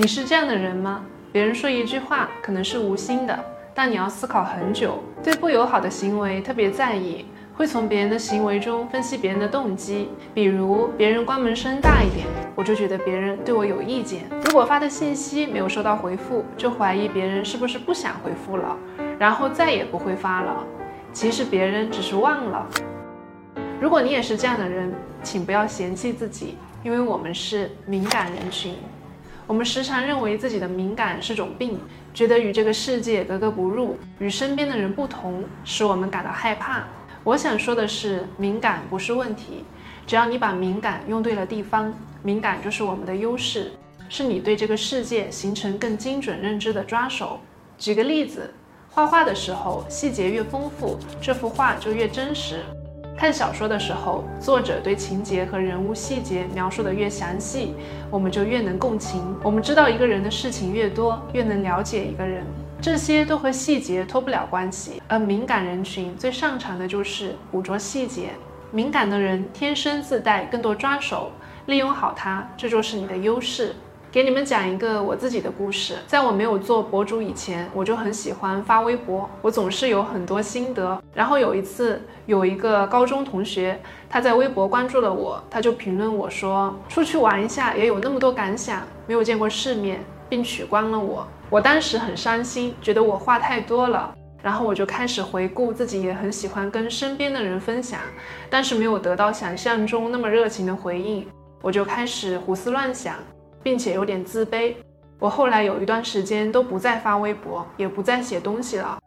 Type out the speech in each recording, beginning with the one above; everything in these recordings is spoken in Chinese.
你是这样的人吗？别人说一句话可能是无心的，但你要思考很久。对不友好的行为特别在意，会从别人的行为中分析别人的动机。比如别人关门声大一点，我就觉得别人对我有意见。如果发的信息没有收到回复，就怀疑别人是不是不想回复了，然后再也不会发了。其实别人只是忘了。如果你也是这样的人，请不要嫌弃自己，因为我们是敏感人群。我们时常认为自己的敏感是种病，觉得与这个世界格格不入，与身边的人不同，使我们感到害怕。我想说的是，敏感不是问题，只要你把敏感用对了地方，敏感就是我们的优势，是你对这个世界形成更精准认知的抓手。举个例子，画画的时候，细节越丰富，这幅画就越真实。看小说的时候，作者对情节和人物细节描述的越详细，我们就越能共情。我们知道一个人的事情越多，越能了解一个人。这些都和细节脱不了关系。而敏感人群最擅长的就是捕捉细节。敏感的人天生自带更多抓手，利用好它，这就是你的优势。给你们讲一个我自己的故事。在我没有做博主以前，我就很喜欢发微博，我总是有很多心得。然后有一次，有一个高中同学，他在微博关注了我，他就评论我说：“出去玩一下也有那么多感想，没有见过世面，并取关了我。”我当时很伤心，觉得我话太多了。然后我就开始回顾自己，也很喜欢跟身边的人分享，但是没有得到想象中那么热情的回应，我就开始胡思乱想。并且有点自卑。我后来有一段时间都不再发微博，也不再写东西了。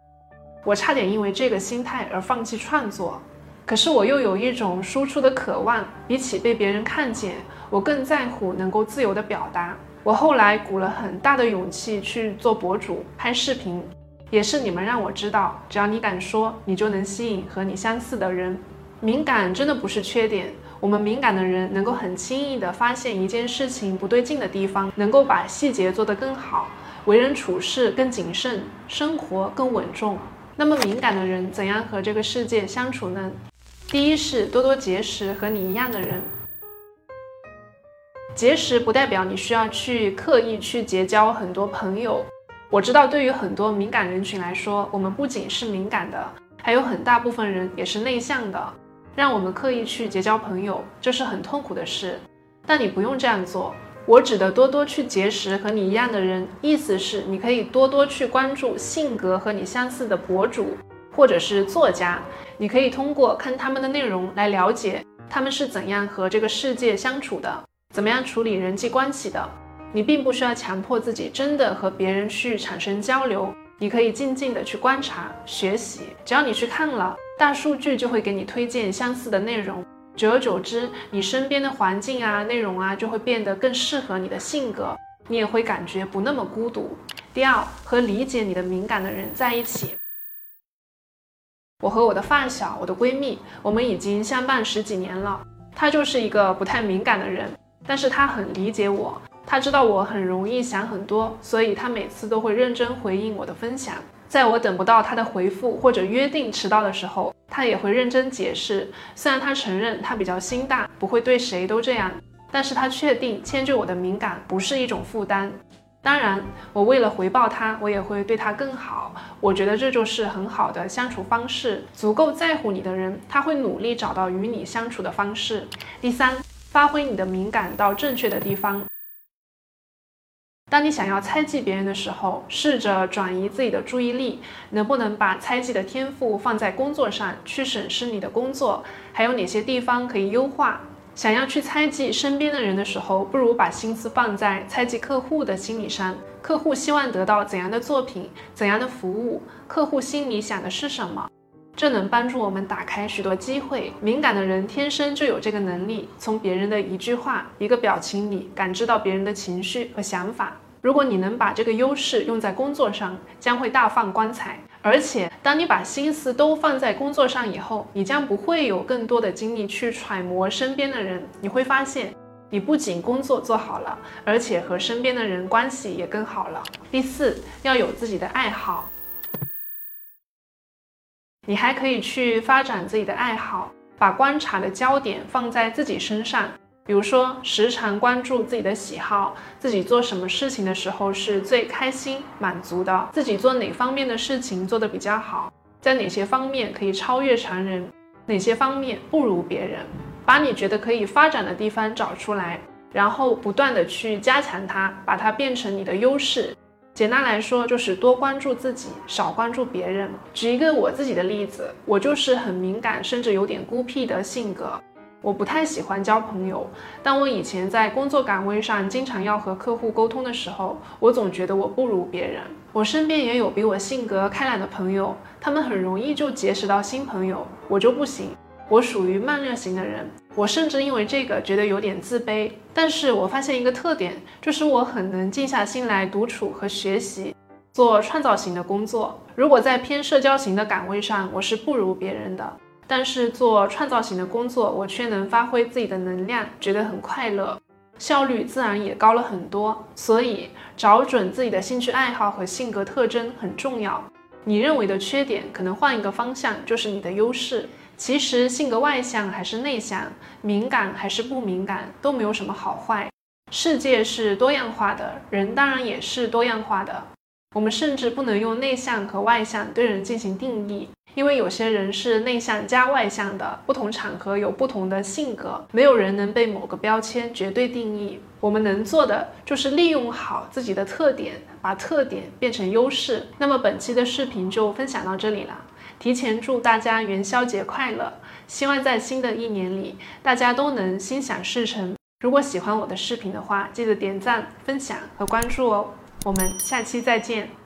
我差点因为这个心态而放弃创作。可是我又有一种输出的渴望，比起被别人看见，我更在乎能够自由的表达。我后来鼓了很大的勇气去做博主、拍视频，也是你们让我知道，只要你敢说，你就能吸引和你相似的人。敏感真的不是缺点。我们敏感的人能够很轻易地发现一件事情不对劲的地方，能够把细节做得更好，为人处事更谨慎，生活更稳重。那么敏感的人怎样和这个世界相处呢？第一是多多结识和你一样的人。结识不代表你需要去刻意去结交很多朋友。我知道对于很多敏感人群来说，我们不仅是敏感的，还有很大部分人也是内向的。让我们刻意去结交朋友，这是很痛苦的事。但你不用这样做。我指的多多去结识和你一样的人，意思是你可以多多去关注性格和你相似的博主或者是作家。你可以通过看他们的内容来了解他们是怎样和这个世界相处的，怎么样处理人际关系的。你并不需要强迫自己真的和别人去产生交流，你可以静静的去观察学习。只要你去看了。大数据就会给你推荐相似的内容，久而久之，你身边的环境啊、内容啊，就会变得更适合你的性格，你也会感觉不那么孤独。第二，和理解你的敏感的人在一起。我和我的发小、我的闺蜜，我们已经相伴十几年了。她就是一个不太敏感的人，但是她很理解我，她知道我很容易想很多，所以她每次都会认真回应我的分享。在我等不到他的回复或者约定迟到的时候，他也会认真解释。虽然他承认他比较心大，不会对谁都这样，但是他确定迁就我的敏感不是一种负担。当然，我为了回报他，我也会对他更好。我觉得这就是很好的相处方式。足够在乎你的人，他会努力找到与你相处的方式。第三，发挥你的敏感到正确的地方。当你想要猜忌别人的时候，试着转移自己的注意力，能不能把猜忌的天赋放在工作上，去审视你的工作还有哪些地方可以优化？想要去猜忌身边的人的时候，不如把心思放在猜忌客户的心理上。客户希望得到怎样的作品，怎样的服务？客户心里想的是什么？这能帮助我们打开许多机会。敏感的人天生就有这个能力，从别人的一句话、一个表情里感知到别人的情绪和想法。如果你能把这个优势用在工作上，将会大放光彩。而且，当你把心思都放在工作上以后，你将不会有更多的精力去揣摩身边的人。你会发现，你不仅工作做好了，而且和身边的人关系也更好了。第四，要有自己的爱好。你还可以去发展自己的爱好，把观察的焦点放在自己身上，比如说，时常关注自己的喜好，自己做什么事情的时候是最开心、满足的，自己做哪方面的事情做得比较好，在哪些方面可以超越常人，哪些方面不如别人，把你觉得可以发展的地方找出来，然后不断的去加强它，把它变成你的优势。简单来说，就是多关注自己，少关注别人。举一个我自己的例子，我就是很敏感，甚至有点孤僻的性格。我不太喜欢交朋友，但我以前在工作岗位上经常要和客户沟通的时候，我总觉得我不如别人。我身边也有比我性格开朗的朋友，他们很容易就结识到新朋友，我就不行，我属于慢热型的人。我甚至因为这个觉得有点自卑。但是我发现一个特点，就是我很能静下心来独处和学习，做创造型的工作。如果在偏社交型的岗位上，我是不如别人的。但是做创造型的工作，我却能发挥自己的能量，觉得很快乐，效率自然也高了很多。所以找准自己的兴趣爱好和性格特征很重要。你认为的缺点，可能换一个方向就是你的优势。其实性格外向还是内向，敏感还是不敏感，都没有什么好坏。世界是多样化的，人当然也是多样化的。我们甚至不能用内向和外向对人进行定义。因为有些人是内向加外向的，不同场合有不同的性格，没有人能被某个标签绝对定义。我们能做的就是利用好自己的特点，把特点变成优势。那么本期的视频就分享到这里了，提前祝大家元宵节快乐！希望在新的一年里，大家都能心想事成。如果喜欢我的视频的话，记得点赞、分享和关注哦。我们下期再见。